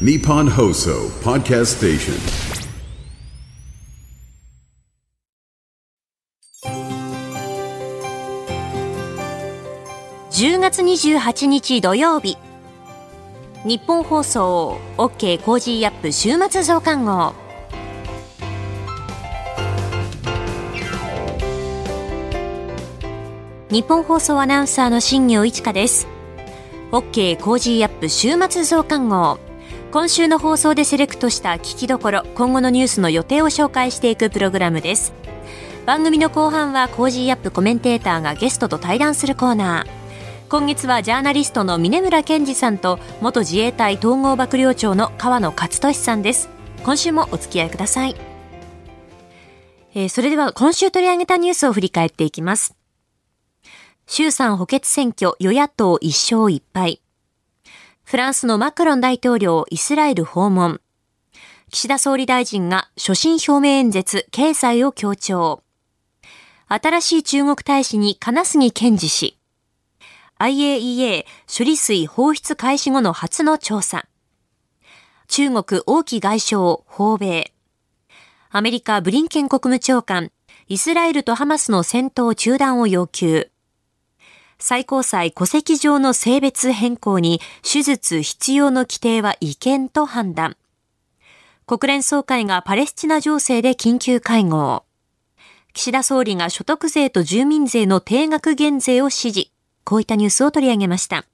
Nippon Hoso Podcast Station. 10月28日土曜日日本放送 OK コージーアップ週末増刊号日本放送アナウンサーの新業一華です OK コージーアップ週末増刊号今週の放送でセレクトした聞きどころ今後のニュースの予定を紹介していくプログラムです。番組の後半は Cozy upコメンテーターがゲストと対談するコーナー。今月はジャーナリストの峯村健司さんと元自衛隊統合幕僚長の河野克俊さんです。今週もお付き合いください、えー、それでは今週取り上げたニュースを振り返っていきます。衆参補欠選挙与野党一勝一敗。フランスのマクロン大統領イスラエル訪問岸田総理大臣が所信表明演説経済を強調新しい中国大使に金杉健二氏 IAEA 処理水放出開始後の初の調査。中国王毅外相訪米。アメリカブリンケン国務長官、イスラエルとハマスの戦闘中断を要求。最高裁戸籍上の性別変更に手術必要の規定は違憲と判断。国連総会がパレスチナ情勢で緊急会合。岸田総理が所得税と住民税の定額減税を指示。こういったニュースを取り上げました。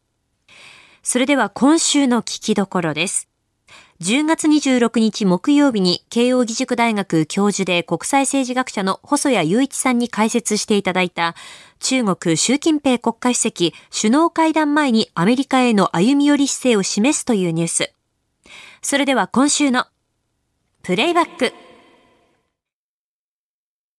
それでは今週の聞きどころです。10月26日木曜日に慶応義塾大学教授で国際政治学者の細谷雄一さんに解説していただいた中国習近平国家主席首脳会談前にアメリカへの歩み寄り姿勢を示すというニュース。それでは今週のプレイバック。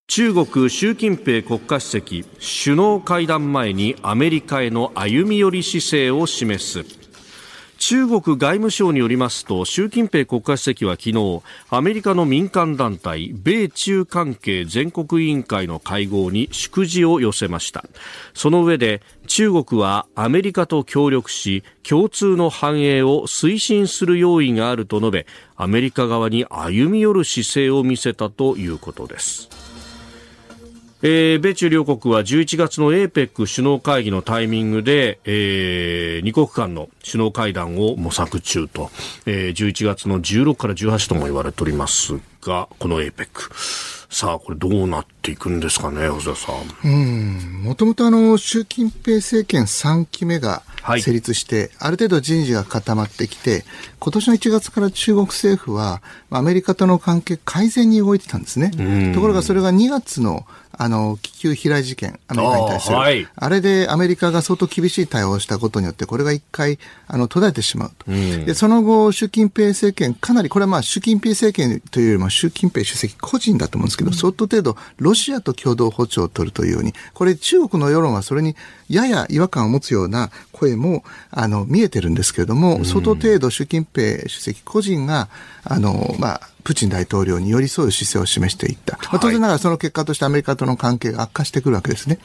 中国習近平国家主席首脳会談前にアメリカへの歩み寄り姿勢を示す中国外務省によりますと習近平国家主席は昨日アメリカの民間団体米中関係全国委員会の会合に祝辞を寄せました。その上で中国はアメリカと協力し共通の繁栄を推進する用意があると述べアメリカ側に歩み寄る姿勢を見せたということです。えー、米中両国は11月の APEC 首脳会議のタイミングで、えー、2国間の首脳会談を模索中と、えー、11月の16から18とも言われておりますが、この APEC。さあ、これどうなっていくんですかね、細田さん。うん。もともとあの、習近平政権3期目が成立して、はい、ある程度人事が固まってきて、今年の1月から中国政府は、アメリカとの関係改善に動いてたんですね。ところがそれが2月のあの、気球飛来事件、アメリカに対する。あはい、あれでアメリカが相当厳しい対応をしたことによって、これが一回、あの、途絶えてしまうと。うん、で、その後、習近平政権、かなり、これはまあ、習近平政権というよりも、習近平主席個人だと思うんですけど、うん、相当程度、ロシアと共同歩調を取るというように、これ、中国の世論はそれに、やや違和感を持つような声も、あの、見えてるんですけれども、相当程度、習近平主席個人が、あの、まあ、プーチン大統領に寄り添う姿勢を示していった。まあ、当然ながらその結果としてアメリカとの関係が悪化してくるわけですね。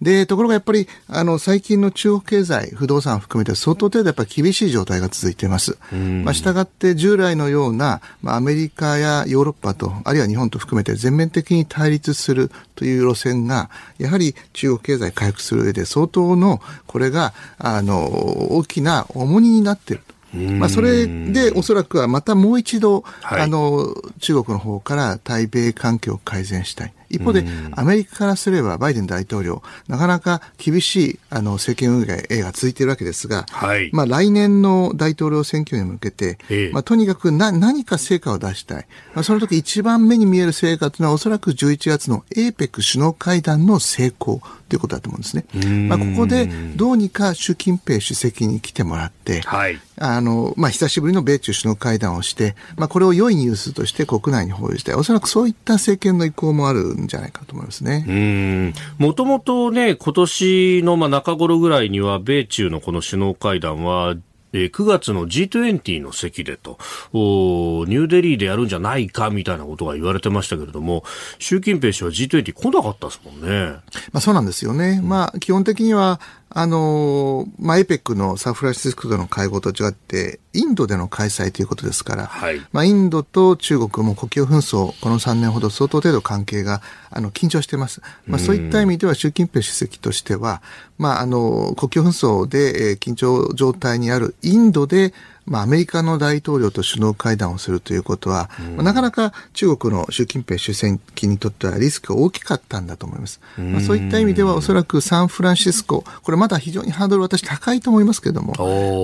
で、ところがやっぱり、あの、最近の中国経済、不動産を含めて相当程度やっぱり厳しい状態が続いています。まあ、従って従来のような、まあ、アメリカやヨーロッパと、あるいは日本と含めて全面的に対立するという路線が、やはり中国経済回復する上で相当の、これが、あの、大きな重荷になっていると。まあ、それでおそらくはまたもう一度、はい、あの、中国の方から対米関係を改善したい。一方で、アメリカからすれば、バイデン大統領、なかなか厳しい、あの、政権運営が続いているわけですが、はい、まあ、来年の大統領選挙に向けて、まあ、とにかくな、何か成果を出したい。まあ、その時一番目に見える成果というのは、おそらく11月の APEC 首脳会談の成功ということだと思うんですね。まあ、ここで、どうにか習近平主席に来てもらって、はい、あの、まあ、久しぶりの米中首脳会談をして、まあ、これを良いニュースとして国内に報じたい。おそらくそういった政権の意向もあるんじゃないかと思いますね。もともとね、今年のまあ中頃ぐらいには、米中のこの首脳会談は、9月の G20 の席でと、ニューデリーでやるんじゃないかみたいなことが言われてましたけれども、習近平氏は G20 来なかったですもんね。まあそうなんですよね。うん、まあ基本的には、あの、まあ、エペックのサンフランシスコでの会合と違って、インドでの開催ということですから、はい、まあ、インドと中国も国境紛争、この3年ほど相当程度関係が、あの、緊張しています。まあ、そういった意味では習近平主席としては、まあ、あの、国境紛争で、えー、緊張状態にあるインドで、まあ、アメリカの大統領と首脳会談をするということは、うん、なかなか中国の習近平主席にとってはリスクが大きかったんだと思います。まあ、そういった意味ではおそらくサンフランシスコ、これまだ非常にハードル私高いと思いますけれども、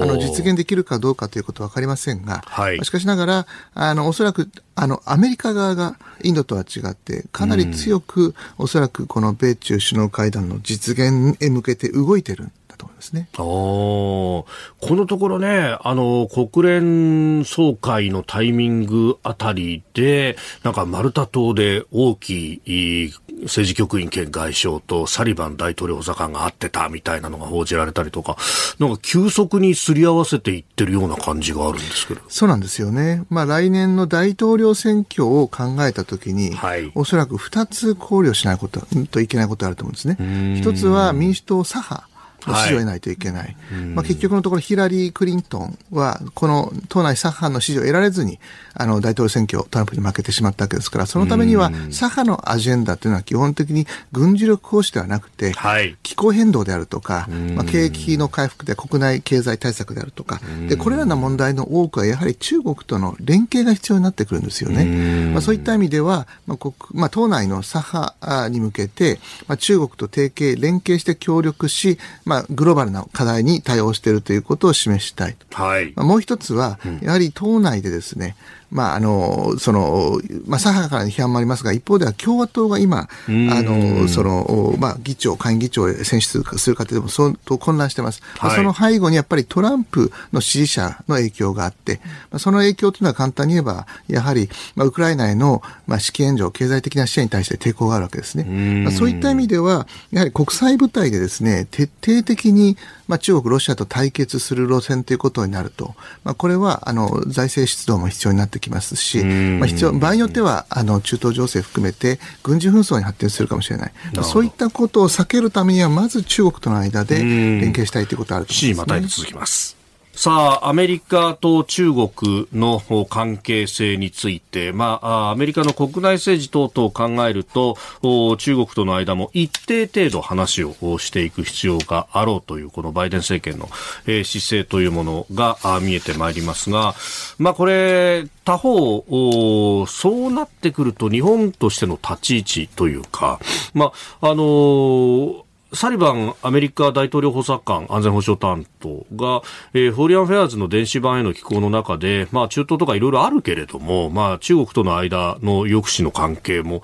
あの実現できるかどうかということは分かりませんが、はい、しかしながら、あの、おそらくあの、アメリカ側がインドとは違って、かなり強く、おそらくこの米中首脳会談の実現へ向けて動いてる。と思いますね。このところね、あの、国連総会のタイミングあたりで、なんかマルタ島で大きい政治局員兼外相とサリバン大統領補佐官が会ってたみたいなのが報じられたりとか、なんか急速にすり合わせていってるような感じがあるんですけど。そうなんですよね。まあ来年の大統領選挙を考えたときに、はい、おそらく2つ考慮しないことといけないことがあると思うんですね。一つは民主党左派。の支持を得ないといけない。はい、まあ、結局のところヒラリー・クリントンは、この党内左派の支持を得られずに、あの、大統領選挙、トランプに負けてしまったわけですから、そのためには、左派のアジェンダというのは基本的に軍事力行使ではなくて、はい、気候変動であるとか、まあ、景気の回復で国内経済対策であるとか、で、これらの問題の多くはやはり中国との連携が必要になってくるんですよね。まあ、そういった意味では、まあ、国まあ、党内の左派に向けて、まあ、中国と提携、連携して協力し、まあ、グローバルな課題に対応しているということを示したい。はい。まあ、もう一つは、やはり党内でですね、まあ、あの、その、まあ、左派からの批判もありますが、一方では共和党が今、あの、その、まあ、議長、下院議長へ選出する過程でも相当混乱してます。はい、その背後にやっぱりトランプの支持者の影響があって、まあ、その影響というのは簡単に言えば、やはり、まあ、ウクライナへの、まあ、資金援助、経済的な支援に対して抵抗があるわけですね。まあ、そういった意味では、やはり国際舞台でですね、徹底的に、まあ、中国、ロシアと対決する路線ということになると、まあ、これは、あの、財政出動も必要になってきますし、まあ、必要、場合によっては、あの、中東情勢含めて、軍事紛争に発展するかもしれない。そういったことを避けるためには、まず中国との間で連携したいということがあると思います、ね。また続きます。さあ、アメリカと中国の関係性について、まあ、アメリカの国内政治等々を考えると、中国との間も一定程度話をしていく必要があろうという、このバイデン政権の、え、姿勢というものが見えてまいりますが、まあ、これ、他方、そうなってくると日本としての立ち位置というか、まあ、あのーサリバンアメリカ大統領補佐官安全保障担当が、えー、フォーリアン・フェアーズの電子版への寄稿の中で、まあ中東とかいろいろあるけれども、まあ中国との間の抑止の関係も、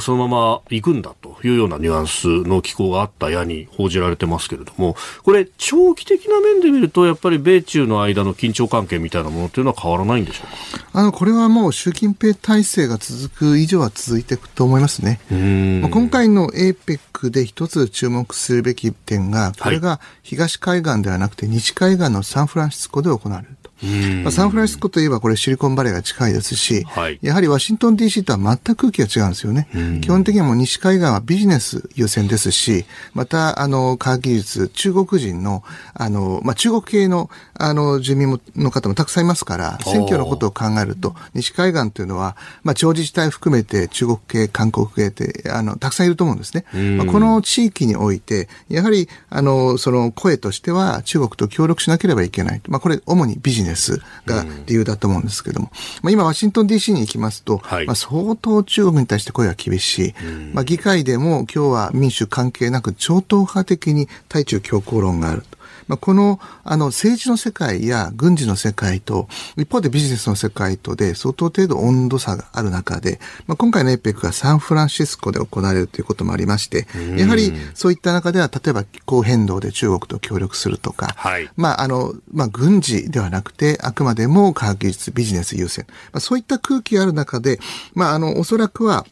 そのまま行くんだというようなニュアンスの寄稿があったやに報じられてますけれども、これ長期的な面で見ると、やっぱり米中の間の緊張関係みたいなものというのは変わらないんでしょうか？あの、これはもう習近平体制が続く以上は続いていくと思いますね。まあ、今回の APEC で一つ注目目するべき点が、これが東海岸ではなくて西海岸のサンフランシスコで行われる。まあ、サンフランシスコといえばこれシリコンバレーが近いですし、はい、やはりワシントン DC とは全く空気が違うんですよね。基本的にはもう西海岸はビジネス優先ですし、また、あの、科学技術、中国人の、あの、まあ、中国系の、あの、住民の方もたくさんいますから、選挙のことを考えると、西海岸というのは、まあ、地方自治体含めて中国系、韓国系って、あの、たくさんいると思うんですね。まあ、この地域において、やはり、あの、その声としては中国と協力しなければいけない。まあ、これ、主にビジネスが理由だと思うんですけども、まあ、今、ワシントン DC に行きますと、はい、まあ、相当中国に対して声が厳しい。まあ、議会でも今日は民主関係なく超党派的に対中強硬論があると。まあ、この、あの、政治の世界や軍事の世界と、一方でビジネスの世界とで相当程度温度差がある中で、まあ、今回の APEC がサンフランシスコで行われるということもありまして、やはりそういった中では、例えば気候変動で中国と協力するとか、はい、まあ、あの、まあ、軍事ではなくて、あくまでも科学技術、ビジネス優先。まあ、そういった空気がある中で、まあ、あの、おそらくは、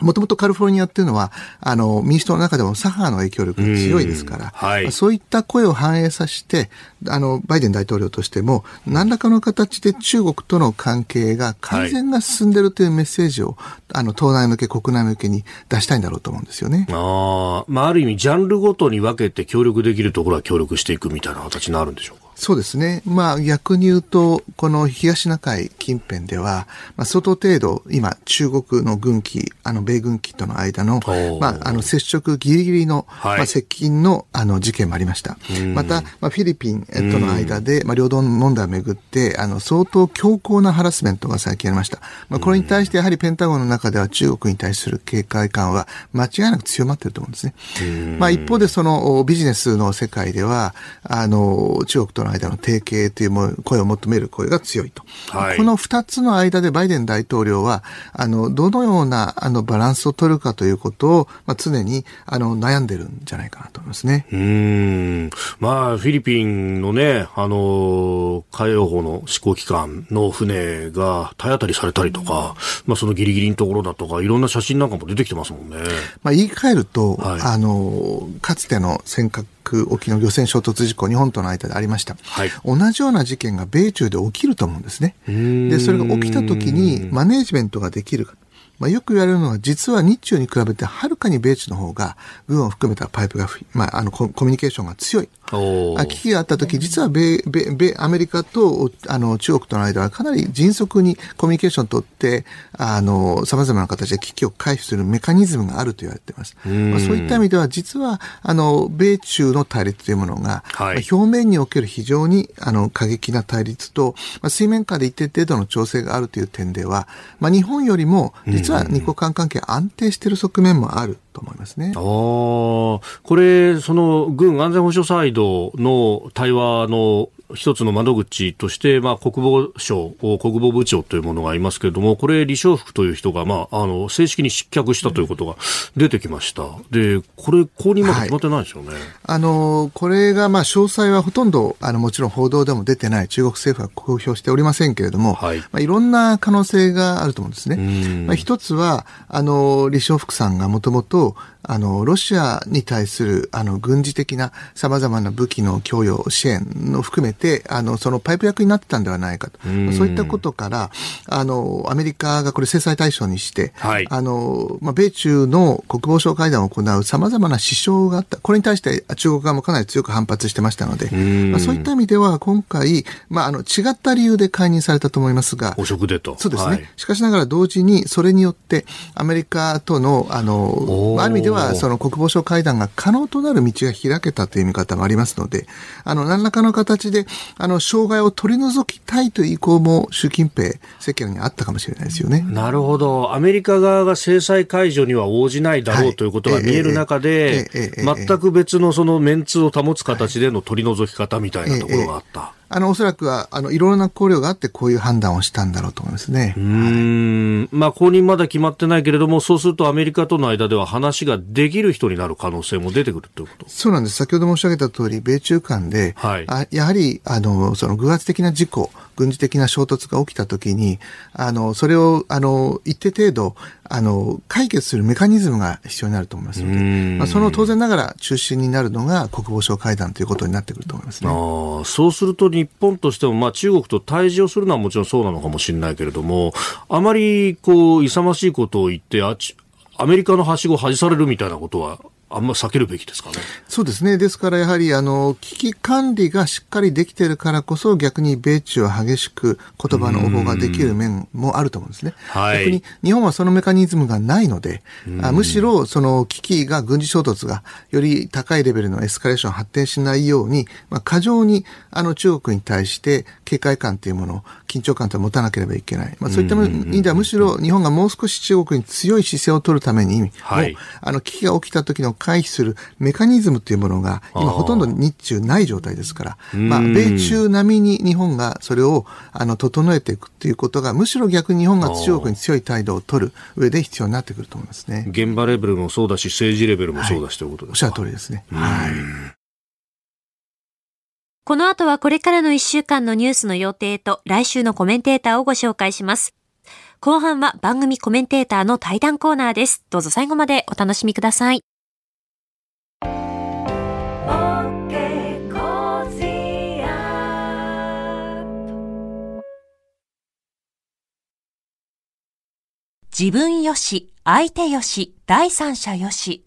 もともとカリフォルニアっていうのは、あの、民主党の中でも左派の影響力が強いですから、はい、そういった声を反映させて、あの、バイデン大統領としても、何らかの形で中国との関係が改善が進んでるというメッセージを、はい、あの、党内向け、国内向けに出したいんだろうと思うんですよね。ああ、まあ、ある意味、ジャンルごとに分けて協力できるところは協力していくみたいな形になるんでしょうか？そうですね。まあ逆に言うと、この東シナ海近辺では、まあ相当程度、今中国の軍機、あの米軍機との間の、まああの接触ギリギリの、はい、まあ接近のあの事件もありました。また、まあフィリピンとの間で、まあ領土問題をめぐって、あの相当強硬なハラスメントが最近ありました。まあこれに対してやはりペンタゴンの中では中国に対する警戒感は間違いなく強まっていると思うんですね。まあ一方でそのビジネスの世界では、あの中国とのの間の提携という声を求める声が強いと。はい、この二つの間でバイデン大統領は、あの、どのような、あの、バランスを取るかということを、まあ、常に、あの、悩んでるんじゃないかなと思いますね。うん。まあ、フィリピンのね、あの、海洋法の施行機関の船が体当たりされたりとか、まあ、そのギリギリのところだとか、いろんな写真なんかも出てきてますもんね。まあ、言い換えると、はい、あの、かつての尖閣沖の漁船衝突事故、日本との間でありました。はい、同じような事件が米中で起きると思うんですね。で、それが起きた時にマネージメントができるか。まあ、よく言われるのは、実は日中に比べてはるかに米中の方が、軍を含めたパイプが、まあ、あのコ、コミュニケーションが強い。危機があった時、実は米、米、米、アメリカと、あの、中国との間はかなり迅速にコミュニケーションを取って、あの、様々な形で危機を回避するメカニズムがあると言われています。まあ、そういった意味では、実は、あの、米中の対立というものが、はい、表面における非常に、あの、過激な対立と、まあ、水面下で一定程度の調整があるという点では、まあ、日本よりも、実は日国間関係安定している側面もあると思いますね。あこれ、その軍安全保障サイドの対話の一つの窓口として、まあ、国防省、国防部長というものがいますけれども、これ、李承福という人が、まあ、あの、正式に失脚したということが出てきました。で、これ、後任まだ決まってないですよね。はい、あの、これが、まあ、詳細はほとんど、あの、もちろん報道でも出てない、中国政府は公表しておりませんけれども、はい。まあ、いろんな可能性があると思うんですね。まあ、一つは、あの、李承福さんがもともと、あの、ロシアに対する、あの、軍事的な様々な武器の供与、支援の含めて、あの、そのパイプ役になってたんではないかと。そういったことから、あの、アメリカがこれ制裁対象にして、はい、あの、まあ、米中の国防省会談を行う様々な支障があった。これに対して中国側もかなり強く反発してましたので、まあ、そういった意味では今回、まあ、あの、違った理由で解任されたと思いますが、汚職でと。そうですね。はい、しかしながら同時に、それによって、アメリカとの、あの、ある意味では、その国防省会談が可能となる道が開けたという見方もありますので、あの、何らかの形で、あの、障害を取り除きたいという意向も習近平政権にあったかもしれないですよね。なるほど。アメリカ側が制裁解除には応じないだろう、はい、ということが見える中で、全く別のそのメンツを保つ形での取り除き方みたいなところがあった。あの、おそらくは、あの、いろいろな考慮があって、こういう判断をしたんだろうと思いますね。うん。はい、まあ、後任まだ決まってないけれども、そうするとアメリカとの間では話ができる人になる可能性も出てくるということ？そうなんです。先ほど申し上げた通り、米中間で、はい、あやはり、あの、その偶発的な事故、軍事的な衝突が起きたときに、あの、それを、あの、一定程度、あの、解決するメカニズムが必要になると思いますので、まあ、その当然ながら中心になるのが国防省会談ということになってくると思いますね。あそうすると日本としても、まあ、中国と対峙をするのはもちろんそうなのかもしれないけれども、あまり、こう、勇ましいことを言って、あアメリカのはしごを外されるみたいなことはあんま避けるべきですかね。そうですね。ですからやはり、あの、危機管理がしっかりできているからこそ、逆に米中は激しく言葉の応募ができる面もあると思うんですね。はい、逆に日本はそのメカニズムがないので、あむしろその危機が軍事衝突がより高いレベルのエスカレーション発展しないように、まあ、過剰にあの中国に対して警戒感というものを、緊張感と持たなければいけない。まあ、そういった意味ではむしろ日本がもう少し中国に強い姿勢を取るために、はい、あの危機が起きた時の回避するメカニズムというものが、今ほとんど日中ない状態ですから、まあ、米中並みに日本がそれを、あの、整えていくっていうことが、むしろ逆に日本が中国に強い態度を取る上で必要になってくると思いますね。現場レベルもそうだし、政治レベルもそうだし、ということですか。おっしゃる通りですね。はい。この後はこれからの1週間のニュースの予定と来週のコメンテーターをご紹介します。後半は番組コメンテーターの対談コーナーです。どうぞ最後までお楽しみください。自分よし、相手よし、第三者よし。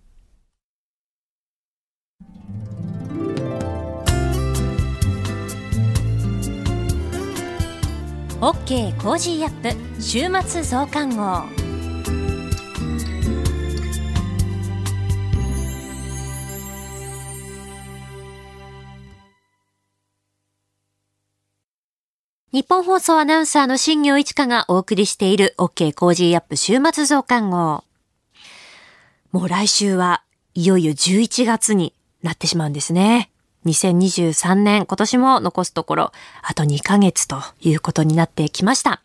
OK コージーアップ週末増刊号日本放送アナウンサーの新業一華がお送りしている OK コージーアップ週末増刊号。もう来週はいよいよ11月になってしまうんですね。2023年、今年も残すところ、あと2ヶ月ということになってきました。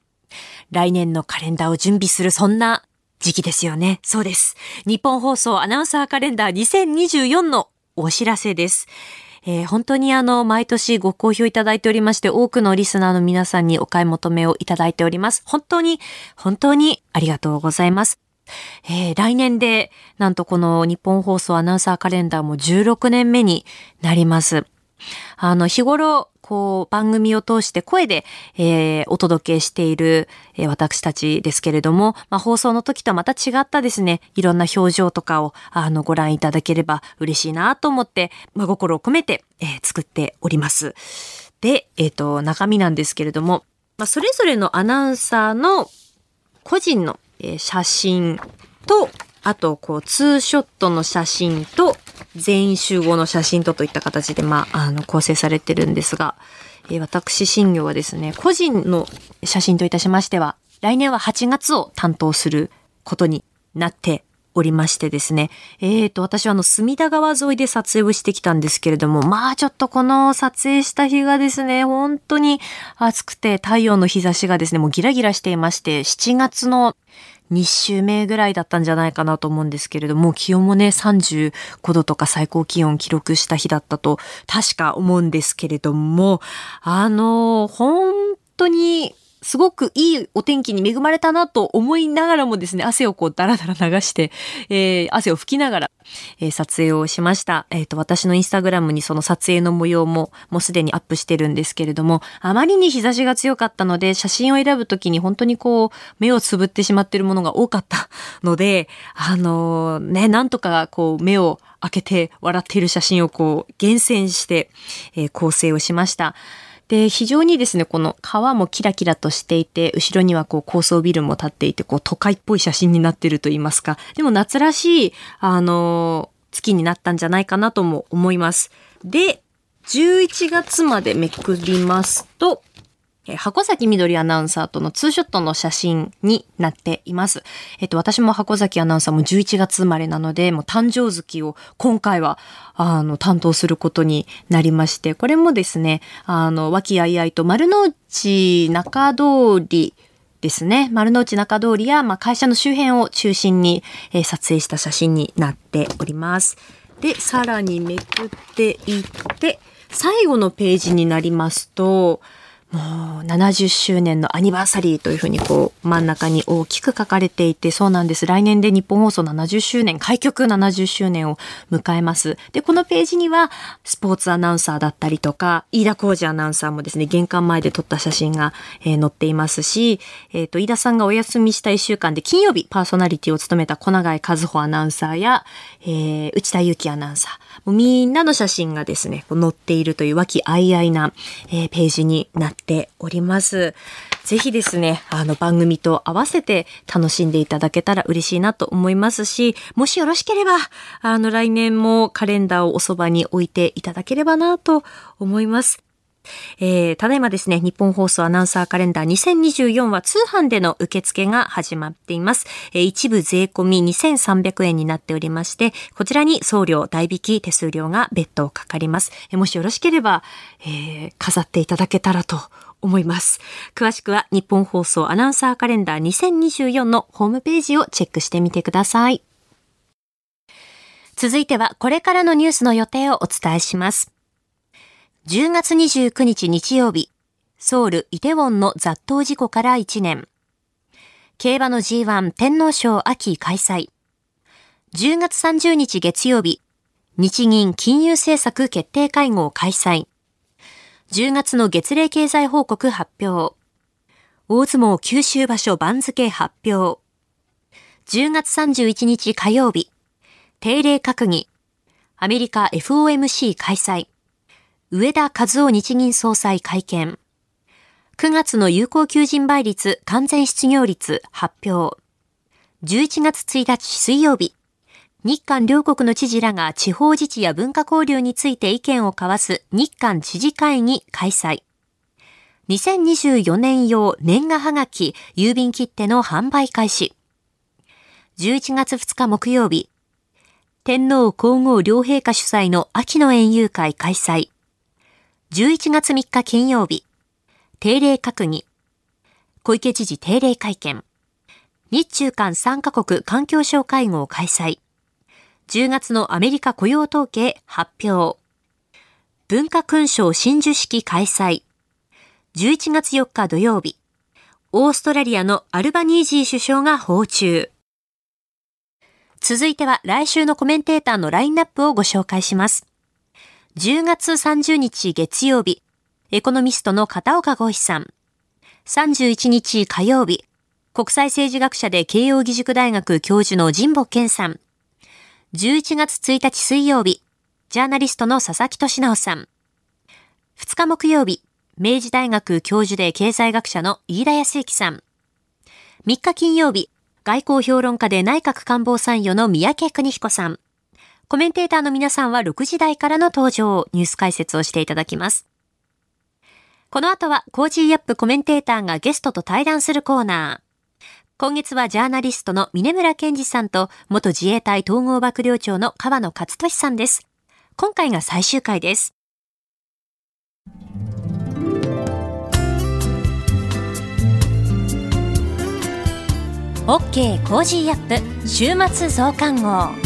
来年のカレンダーを準備するそんな時期ですよね。そうです。日本放送アナウンサーカレンダー2024のお知らせです。えー、本当にあの、毎年ご好評いただいておりまして、多くのリスナーの皆さんにお買い求めをいただいております。本当に、本当にありがとうございます。えー、来年で、なんとこの日本放送アナウンサーカレンダーも16年目になります。あの、日頃、こう、番組を通して声で、えー、お届けしている、えー、私たちですけれども、まあ、放送の時とはまた違ったですね、いろんな表情とかを、あの、ご覧いただければ嬉しいなと思って、まあ、心を込めて、えー、作っております。で、えっ、と、中身なんですけれども、まあ、それぞれのアナウンサーの個人のえ写真と、あと、こう、ツーショットの写真と、全員集合の写真とといった形で、まあ、あの、構成されてるんですが、え私、新業はですね、個人の写真といたしましては、来年は8月を担当することになっておりましてですね。えーと、私はあの、隅田川沿いで撮影をしてきたんですけれども、まあちょっとこの撮影した日がですね、本当に暑くて太陽の日差しがですね、もうギラギラしていまして、7月の2週目ぐらいだったんじゃないかなと思うんですけれども、気温もね、35度とか最高気温記録した日だったと確か思うんですけれども、あの、本当にすごくいいお天気に恵まれたなと思いながらもですね、汗をこうダラダラ流して、えー、汗を拭きながら、えー、撮影をしました。えっ、ー、と、私のインスタグラムにその撮影の模様ももうすでにアップしてるんですけれども、あまりに日差しが強かったので、写真を選ぶときに本当にこう、目をつぶってしまっているものが多かったので、あのね、なんとかこう、目を開けて笑っている写真をこう、厳選して、え構成をしました。で、非常にですね、この川もキラキラとしていて、後ろにはこう高層ビルも建っていて、こう都会っぽい写真になってると言いますか、でも夏らしい、あの、月になったんじゃないかなとも思います。で、11月までめくりますと、え箱崎みどりアナウンサーとのツーショットの写真になっています。えっと、私も箱崎アナウンサーも11月生まれなので、もう誕生月を今回は、あの、担当することになりまして、これもですね、あの、和気あいあいと丸の内中通り、ですね。丸の内中通りや、まあ、会社の周辺を中心に、えー、撮影した写真になっております。で、さらにめくっていって、最後のページになりますと、もう70周年のアニバーサリーというふうにこう真ん中に大きく書かれていてそうなんです。来年で日本放送70周年開局70周年を迎えます。でこのページにはスポーツアナウンサーだったりとか飯田浩二アナウンサーもですね玄関前で撮った写真が、えー、載っていますし、えーと、飯田さんがお休みした1週間で金曜日パーソナリティを務めた小永和穂アナウンサーや、えー、内田祐樹アナウンサー。みんなの写真がですね載っているという和気あいあいな、えー、ページになっております。ぜひですね、あの番組と合わせて楽しんでいただけたら嬉しいなと思いますし、もしよろしければ、あの来年もカレンダーをおそばに置いていただければなと思います。えー、ただいまですね、日本放送アナウンサーカレンダー2024は通販での受付が始まっています。えー、一部税込み2300円になっておりまして、こちらに送料、代引き、手数料が別途かかります。えー、もしよろしければ、えー、飾っていただけたらと思います。詳しくは日本放送アナウンサーカレンダー2024のホームページをチェックしてみてください。続いてはこれからのニュースの予定をお伝えします。10月29日日曜日、ソウルイテウォンの雑踏事故から1年。競馬の G1 天皇賞秋開催。10月30日月曜日、日銀金融政策決定会合開催。10月の月例経済報告発表。大相撲九州場所番付発表。10月31日火曜日、定例閣議。アメリカ FOMC 開催。上田和夫日銀総裁会見。9月の有効求人倍率完全失業率発表。11月1日水曜日。日韓両国の知事らが地方自治や文化交流について意見を交わす日韓知事会議開催。2024年用年賀はがき郵便切手の販売開始。11月2日木曜日。天皇皇后両陛下主催の秋の園遊会開催。11月3日金曜日、定例閣議、小池知事定例会見、日中間3カ国環境省会合開催、10月のアメリカ雇用統計発表、文化勲章真珠式開催、11月4日土曜日、オーストラリアのアルバニージー首相が訪中。続いては来週のコメンテーターのラインナップをご紹介します。10月30日月曜日、エコノミストの片岡豪一さん。31日火曜日、国際政治学者で慶応義塾大学教授の神保健さん。11月1日水曜日、ジャーナリストの佐々木俊直さん。2日木曜日、明治大学教授で経済学者の飯田康之さん。3日金曜日、外交評論家で内閣官房参与の三宅邦彦さん。コメンテーターの皆さんは6時台からの登場、ニュース解説をしていただきます。この後は Cozy upコメンテーターがゲストと対談するコーナー。今月はジャーナリストの峯村健司さんと元自衛隊統合幕僚長の河野克俊さんです。今回が最終回です。OK コージーアップ週末増刊号。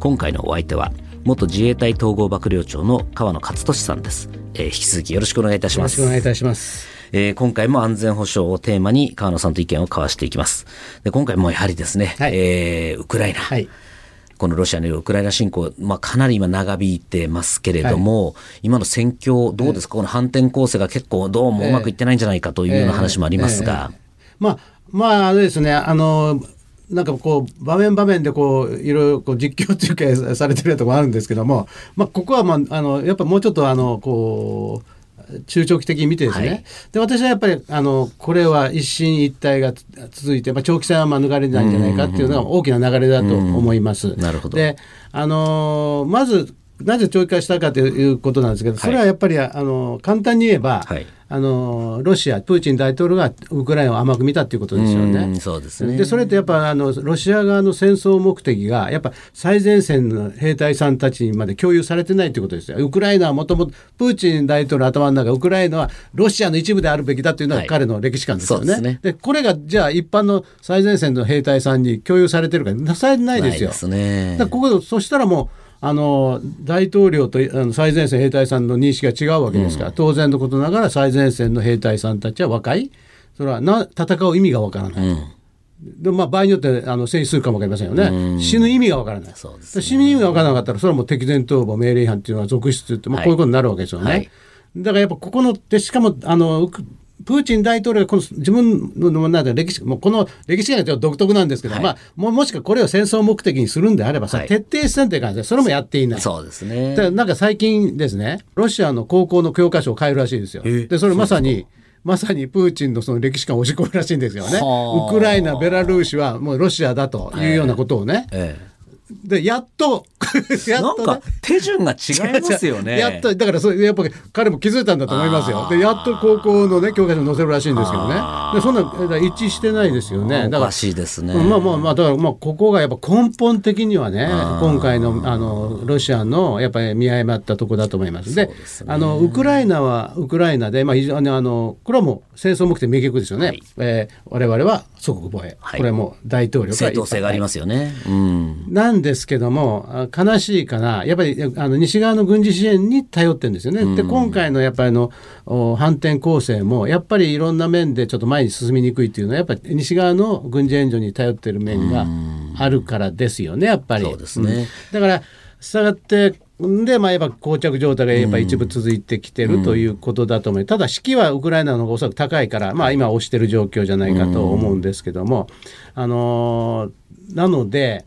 今回のお相手は元自衛隊統合幕僚長の川野勝利さんです、えー、引き続きよろしくお願いいたします。よろしくお願いいたします。えー、今回も安全保障をテーマに川野さんと意見を交わしていきます。で今回もやはりですね、はい、えー、ウクライナ、はい。このロシアによるウクライナ侵攻、まあ、かなり今長引いてますけれども、はい、今の戦況どうですか、この反転攻勢が結構どうもうまくいってないんじゃないかというような話もありますが。えーえー、まあまあ、あれですね、あの、なんかこう場面場面でこういろいろこう実況中継されてるところあるんですけども、まあ、ここは、まあ、あのやっぱもうちょっとあのこう中長期的に見てですね、はい、で私はやっぱりあのこれは一進一退が続いて、まあ、長期戦は免れないんじゃないかっていうのが大きな流れだと思います。なるほど。であのまずなぜ長期化したかということなんですけど、それはやっぱり、あの簡単に言えば、はい、あのロシア、プーチン大統領がウクライナを甘く見たということですよね。そうですねでそれってやっぱあのロシア側の戦争目的がやっぱ最前線の兵隊さんたちにまで共有されてないということですよ。ウクライナはもともとプーチン大統領の頭の中ウクライナはロシアの一部であるべきだというのが彼の歴史観ですよね。はい、で、ね、これがじゃあ一般の最前線の兵隊さんに共有されてるかなされないですよ。ですね、だここそしたらもうあの大統領とあの最前線兵隊さんの認識が違うわけですから、うん、当然のことながら最前線の兵隊さんたちは若い。それはな戦う意味がわからない。うん。でまあ、場合によってあの戦死するかもわかりませんよね、死ぬ意味がわからない、ね、死ぬ意味がわからなかったら、それはもう敵前逃亡命令違反っていうのは続出って、まあ、こういうことになるわけですよね。はい、だからやっぱここのでしかもあのプーチン大統領がこの自分のなんか歴史もうこの歴史がちょっと独特なんですけど、はい、まあももしくこれを戦争目的にするんであればさ、はい、徹底戦という感じでそれもやっていない。そうですね。でなんか最近ですねロシアの高校の教科書を変えるらしいですよ。でそれまさにまさにプーチンのその歴史観を押し込むらしいんですよね。ウクライナ、ベラルーシはもうロシアだというようなことをね。えええでやっとやっと、ね、なんか手順が違いますよね。やっとだからそれやっぱり彼も気づいたんだと思いますよ。でやっと高校のね教科書に載せるらしいんですけどね。でそんな一致してないですよね。だからおかしいですね。まあまあまあだからまあここがやっぱ根本的にはね今回のあのロシアのやっぱり見誤ったところだと思います。で、ね、あのウクライナはウクライナでまあ非常にあのこれはもう戦争目的明確ですよね。はい、えー、我々は祖国防衛、はい、これも大統領正当性がありますよね。うん、なんですけども悲しいかなやっぱりあの西側の軍事支援に頼ってるんですよね。うん、で今回のやっぱりの反転攻勢もやっぱりいろんな面でちょっと前に進みにくいっていうのはやっぱり西側の軍事援助に頼ってる面があるからですよねやっぱり。そうですね、うん、だからしたがってで、まあ、やっぱ膠着状態がやっぱ一部続いてきてるということだと思う、うん、ただ、士気はウクライナの方がおそらく高いから、まあ、今、押してる状況じゃないかと思うんですけども、あのー、なので、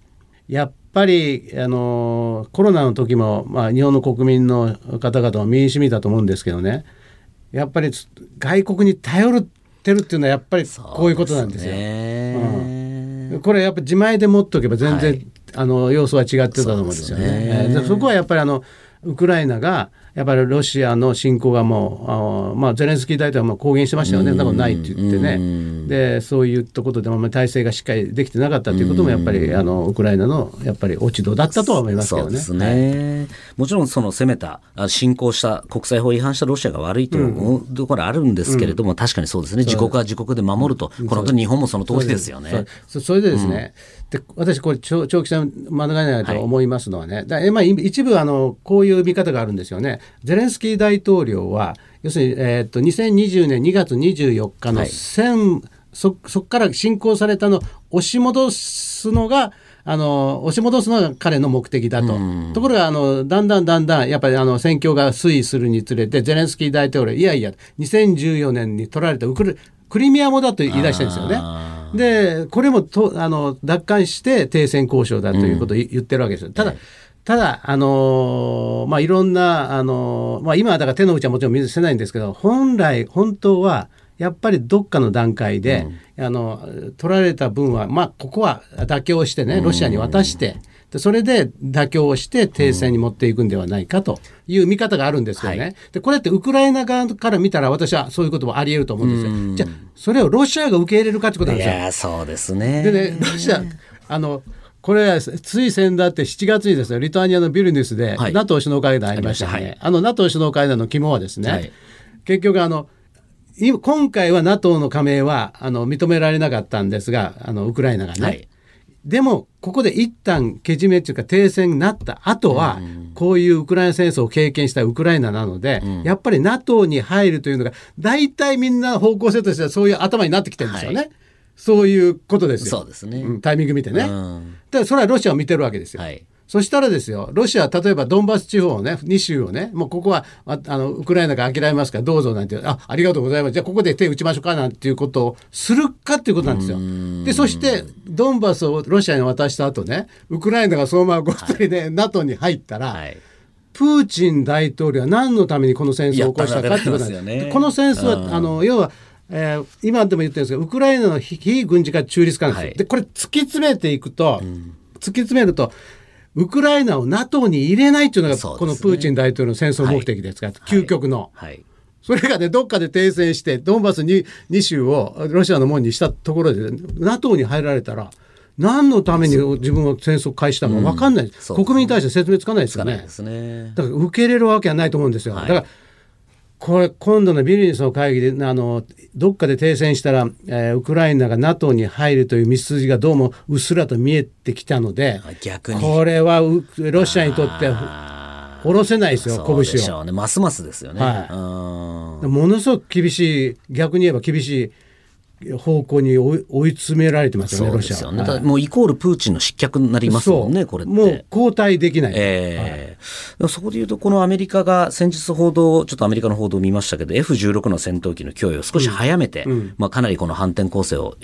やっぱり、あのー、コロナの時も、まあ、日本の国民の方々は民主主義だと思うんですけどね、やっぱり外国に頼ってるっていうのは、やっぱりこういうことなんですよ。うん、これやっぱ自前で持っておけば全然、はい。あの要素は違ってたと思うんですよね。そ、ね、そこはやっぱりあのウクライナがやっぱりロシアの侵攻がもうあ、まあ、ゼレンスキー大統領も公言してましたよね、そん。なことないって言ってね、でそういったことでも体制がしっかりできてなかったということも、やっぱりあのウクライナのやっぱり落ち度だったとは思いますけどね。そうですね、はい、もちろんその攻めた、侵攻した、国際法違反したロシアが悪いというところあるんですけれども、うん、確かにそうですね、自国は自国で守ると、この日本もその通りですよね。それでですね、で私、これ長、長期戦免れないと思いますのはね、はい、だまあ、一部あの、こういう見方があるんですよね。ゼレンスキー大統領は、要するに、えー、っと2020年2月24日の戦、はい、そそこから侵攻されたのを押し戻すのが、あの押し戻すのが彼の目的だと。ところがあのだんだんだんだんやっぱりあの戦況が推移するにつれてゼレンスキー大統領いやいや2014年に取られたウククリミアもだと言い出したんですよね。でこれもとあの奪還して停戦交渉だということを言ってるわけです。ただ、ただ、あのー、まあ、いろんな、あのー、まあ、今はだから手の内はもちろん見せないんですけど、本来、本当は、やっぱりどっかの段階で、うん、あの取られた分は、まあ、ここは妥協してね、ロシアに渡して、でそれで妥協をして停戦に持っていくんではないかという見方があるんですよね。はい、でこれってウクライナ側から見たら私はそういうこともあり得ると思うんですよ。じゃあそれをロシアが受け入れるかってことなんですよ。いやそうですねでねロシアあのこれはつい先だって7月にですねリトアニアのビルニュスで NATO 首脳会談ありましたね。あはい、あの NATO 首脳会談の肝はですね、はい、結局あの今回は NATO の加盟はあの認められなかったんですがあのウクライナがね、はい、でも、ここで一旦けじめっていうか停戦になった後は、こういうウクライナ戦争を経験したウクライナなので、やっぱり NATO に入るというのが、大体みんな方向性としてはそういう頭になってきてるんですよね。はい、そういうことですよ。そうですね。うん、タイミング見てね。で、それはロシアを見てるわけですよ。はいそしたらですよ、ロシアは例えばドンバス地方をね、2州をね、もうここはあのウクライナが諦めますから、どうぞなんて、あありがとうございます、じゃあここで手打ちましょうかなんていうことをするかっていうことなんですよ。で、そしてドンバスをロシアに渡した後ね、ウクライナがそのままごっそりね、はい、NATO に入ったら、はいプーチン大統領は何のためにこの戦争を起こしたかってことなんです、ね、この戦争はあの要はえー、今でも言ってるんですけどウクライナの非軍事化中立化なんですよ、はい、でこれ突き詰めていくと、うん、突き詰めるとウクライナを NATO に入れないっていうのが、このプーチン大統領の戦争目的ですから、はい、究極の。はい、それがね、どっかで停戦して、ドンバスに2州をロシアの門にしたところで、NATO に入られたら、何のために自分は戦争開始したか分かんない、うん、国民に対して説明つかないですよね。ね。だから受け入れるわけはないと思うんですよ。はい、だからこれ今度のビリニスの会議であのどっかで停戦したら、えー、ウクライナが NATO に入るという道筋がどうもうっすらと見えてきたので逆に。これはロシアにとって下ろせないですよ拳を、ね、ますますですよね、はい、ものすごく厳しい逆に言えば厳しい方向に追い詰められてますよね、ロシアは、ねもうイコールプーチンの失脚になりますもんね、これもう交代できない、えー、はい、そこでいうと、このアメリカが先日報道、ちょっとアメリカの報道を見ましたけど、F16 の戦闘機の供与を少し早めて、うん、まあ、かなりこの反転攻勢を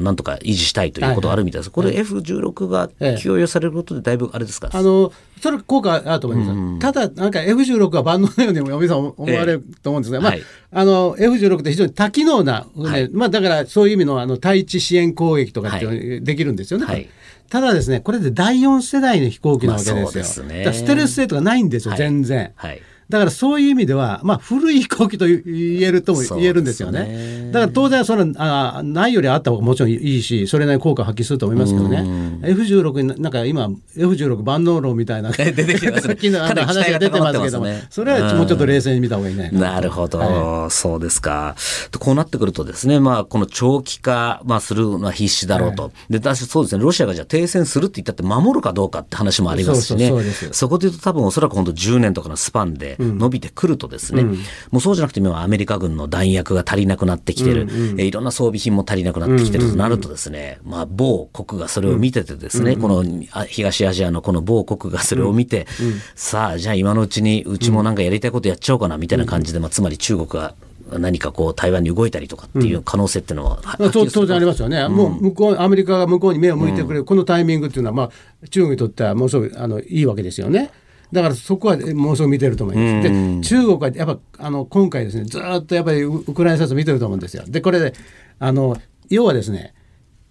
なんとか維持したいということがあるみたいです、はいはい、これ、F16 が供与されることで、だいぶあれですか、あのそれ効果あると思います、うん、ただ、なんか F16 は万能のようにも、さん思われると思うんですが、えー、まあ、はい、あの F16 って非常に多機能な、はい、まあ、だからそういう意味のあの対地支援攻撃とかってできるんですよね。はい、ただですね、これで第4世代の飛行機なわけですよ。まあ、すね、ステルス性とかないんですよ、全然。はいだからそういう意味では、まあ、古い飛行機と言えるとも言えるんですよね。ねだから当然そのあ、ないよりあった方がもちろんいいし、それなりに効果を発揮すると思いますけどね、F16 になんか今、F16 万能論みたいな、出てきてます、ね、話が出てますけども、ね、それはもうちょっと冷静に見た方がいいね。なるほど、はい、そうですか。こうなってくるとですね、まあ、この長期化、まあ、するのは必死だろうと。はい、で、私そうですね、ロシアがじゃあ停戦するって言ったって守るかどうかって話もありますしね。そこで言うと多分おそらく本当10年とかのスパンで伸びてくるとですね、うん、もうそうじゃなくて今アメリカ軍の弾薬が足りなくなってきてる、うんうん、えいろんな装備品も足りなくなってきてるとなるとですね、まあ、某国がそれを見ててですね、うん、この東アジアのこの某国がそれを見て、うん、さあじゃあ今のうちにうちもなんかやりたいことやっちゃおうかなみたいな感じで、まあ、つまり中国が何かこう台湾に動いたりとかっていう可能性っていうのは、うん、当然ありますよね、うん、もう向こうアメリカが向こうに目を向いてくれる、このタイミングっていうのは、まあ、中国にとってはもうすごいあのいいわけですよね。だからそこはもうすぐ見てると思います。で中国はやっぱあの今回ですねずっとやっぱりウクライナ戦争見てると思うんですよ。でこれであの要はですね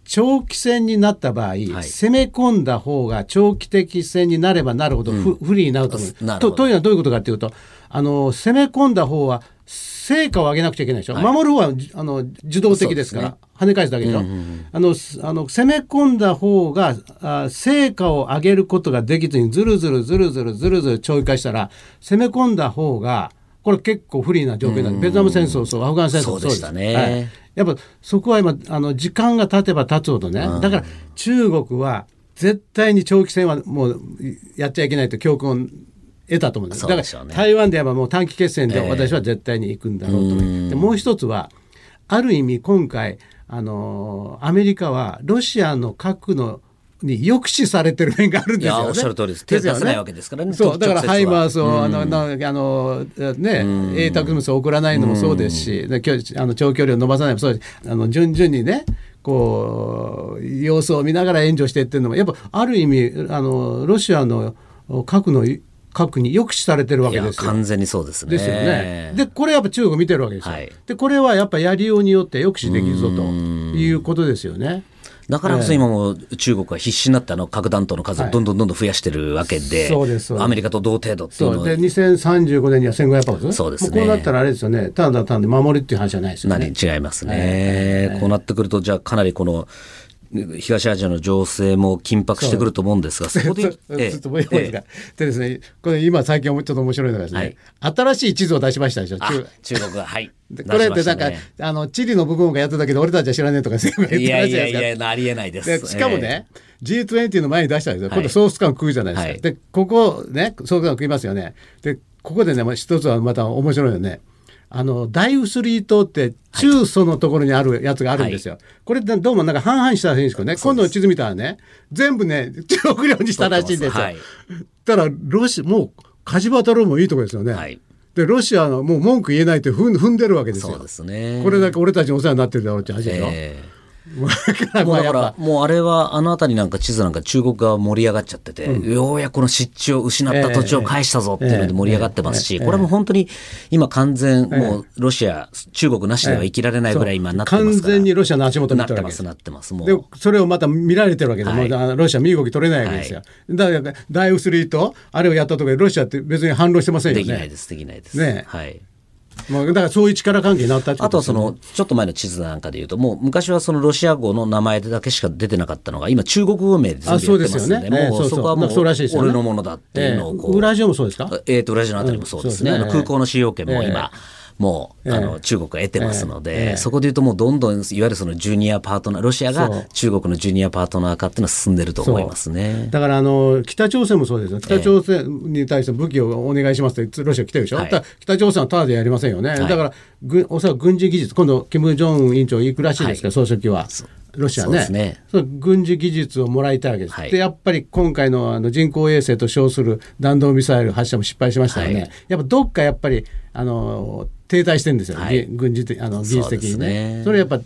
長期戦になった場合、はい、攻め込んだ方が長期的戦になればなるほど不,、不利になると思う。とというのはどういうことかというとあの攻め込んだ方は成果を上げなくちゃいけないでしょ、はい、守る方はあの受動的ですから、ね、跳ね返すだけでしょ、うんうんうん、あのあの攻め込んだ方があ成果を上げることができずにずるずるずるずるずるずる長期化したら攻め込んだ方がこれ結構不利な状況なん。で、ベトナム戦争そうアフガン戦争そうでしたね、はい、やっぱそこは今あの時間が経てば経つほどね、うん、だから中国は絶対に長期戦はもうやっちゃいけないと教訓を得たと思うんです。だから台湾ではもう短期決戦で私は絶対に行くんだろうと思う。えー、でもう一つはある意味今回あのアメリカはロシアの核のに抑止されてる面があるんですよね。おっしゃる通りです。手出せないわけですからね。そうだからハイマースを、あのあのね英卓ムスを送らないのもそうですし、あの長距離を伸ばさないもそうですあの順々にねこう様子を見ながら援助してっていうのもやっぱある意味あのロシアの核の核に抑止されてるわけですよ。完全にそうですね。ですよね。でこれやっぱ中国見てるわけですよ。はい、でこれはやっぱやりようによって抑止できるぞということですよね。だからこそ今も中国は必死になってあの核弾頭の数をどんどんどんどん増やしてるわけで、そうですアメリカと同程度っていうので2035年には1500発？そうですね。こうなったらあれですよね。ただ単で守るっていう話じゃないですよね。違いますね、こうなってくるとじゃあかなりこの東アジアの情勢も緊迫してくると思うんですが、そこで。ちょっともういいですか。でですね、これ今最近ちょっと面白いのがですね、はい、新しい地図を出しましたでしょ？中国が、はい。これってなんか、あの、地理の部分がやってたけど、俺たちは知らねえとか、いやいやいや、ありえないです。しかもね、えー、G20 の前に出したんですよ。今度ソース感食うじゃないですか。はい、で、ここね、ソース感食いますよね。で、ここでね、一つはまた面白いよね。あの大薄リー島って中蘇のところにあるやつがあるんですよ。はい、これどうもなんか半々したらしいんですけどね今度の地図見たらね全部ね中国領にしたらしいんですよ。はい、ただロシもう火事場太郎もいいとこですよね。はいでロシアのもう文句言えないって踏んでるわけですよ。そうですね。これだけ俺たちにお世話になってるだろうって話でしょ。えーもうだからもうあれはあの辺りなんか地図なんか中国側盛り上がっちゃってて、うん、ようやくこの湿地を失った土地を返したぞっていうので盛り上がってますし、これも本当に今完全もうロシア、中国なしでは生きられないぐらい今なってますから、完全にロシアの足元になってますなってますもう。でそれをまた見られてるわけで、はい、ロシア身動き取れないわけですよ、はい、だから大ウスリーとあれをやったとかロシアって別に反論してませんよね。できないですできないです。ね。はいまあ、だからそういう力関係になったっ、ね、あとはそのちょっと前の地図なんかでいうともう昔はそのロシア語の名前だけしか出てなかったのが今中国語名で全部やってますのでで、ね、もうそこはもう俺のものだっていうのをこう、ウラジオもそうですか？えっ、ー、とウラジオのあたりもそうですね。うん、すね。空港の使用権も今、えーもう、あの中国が得てますので、そこでいうともうどんどんいわゆるそのジュニアパートナーロシアが中国のジュニアパートナー化っていうのは進んでると思いますね。だからあの北朝鮮もそうですよ。北朝鮮に対して武器をお願いしますってロシア来てるでしょ、はい、北朝鮮はただでやりませんよね、はい、だからぐおそらく軍事技術今度金正恩委員長行くらしいですけど、総書記は。ロシアね。ね。そ軍事技術をもらいたいわけです、はい、でやっぱり今回のあの人工衛星と称する弾道ミサイル発射も失敗しましたよね、はい、やっぱどっかやっぱりあの停滞してるんですよ、はい、軍事的あの技術的にね。それやっぱ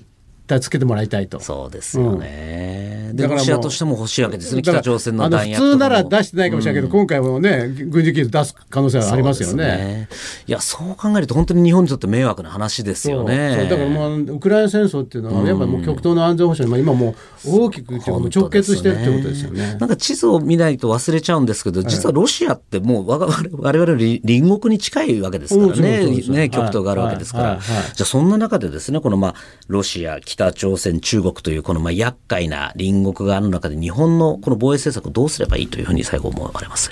助けてもらいたいと。そうですよね。うん、でロシアとしても欲しいわけですね、北朝鮮の弾薬普通なら出してないかもしれないけど、うん、今回もね、軍事技術出す可能性はありますよね。ねいや、そう考えると、本当に日本にとって迷惑な話ですよね。だからもう、ウクライナ戦争っていうのは、やっぱりもう極東の安全保障に、今もう大きく直結してるってことですよね。なんか地図を見ないと忘れちゃうんですけど、実はロシアってもう我々我々隣国に近いわけですからね、ね極東があるわけですから。じゃあ、そんな中でですね、このまあ、ロシア、北朝鮮、中国というこのまあ厄介な隣国がある中で日本のこの防衛政策をどうすればいいというふうに最後思われます？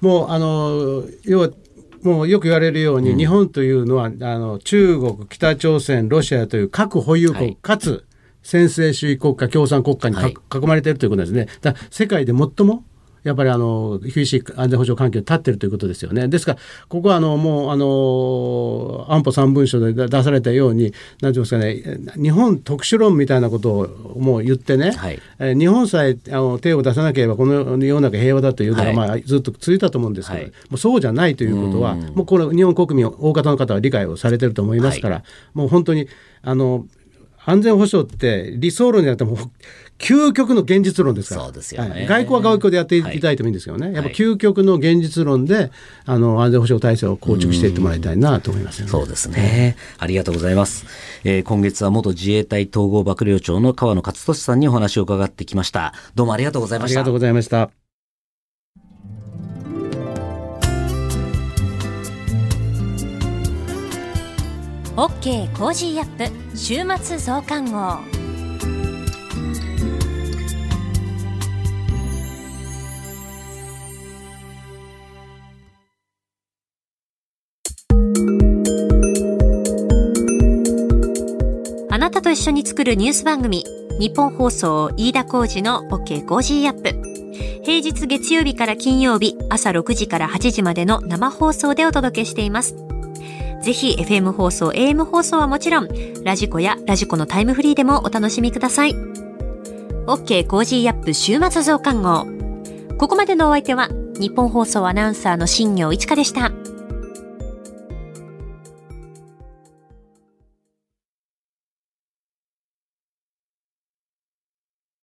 もうあの要はもうよく言われるように、うん、日本というのはあの中国北朝鮮ロシアという核保有国、はい、かつ専制主義国家共産国家に、はい、囲まれているということですね。だ世界で最もやっぱりあの厳しい安全保障環境に立っているということですよね。ですから、ここはあのもうあの安保3文書で出されたように、なんていうんですかね、日本特殊論みたいなことをもう言ってね、はい、え日本さえあの手を出さなければ、この世の中平和だというのが、まあ、ずっと続いたと思うんですけど、はい、もうそうじゃないということは、もうこの日本国民、大方の方は理解をされてると思いますから、はい、もう本当にあの安全保障って理想論じゃなくても究極の現実論ですから。そうですよね。はい、外交は外交でやっていただいてもいいんですけどね。はい、やっぱ究極の現実論で、あの、安全保障体制を構築していってもらいたいなと思います、ね、そうですね。ありがとうございます。えー、今月は元自衛隊統合幕僚長の河野克俊さんにお話を伺ってきました。どうもありがとうございました。ありがとうございました。 OK Cozy up 週末増刊号。なたと一緒に作るニュース番組、ニッポン放送飯田浩司の OK Cozy up。平日月曜日から金曜日朝6時から8時までの生放送でお届けしています。ぜひ FM 放送、AM 放送はもちろん、 radiko や radiko のタイムフリーでもお楽しみください。OK Cozy up週末増刊号。ここまでのお相手は、ニッポン放送アナウンサーの新行市佳でした。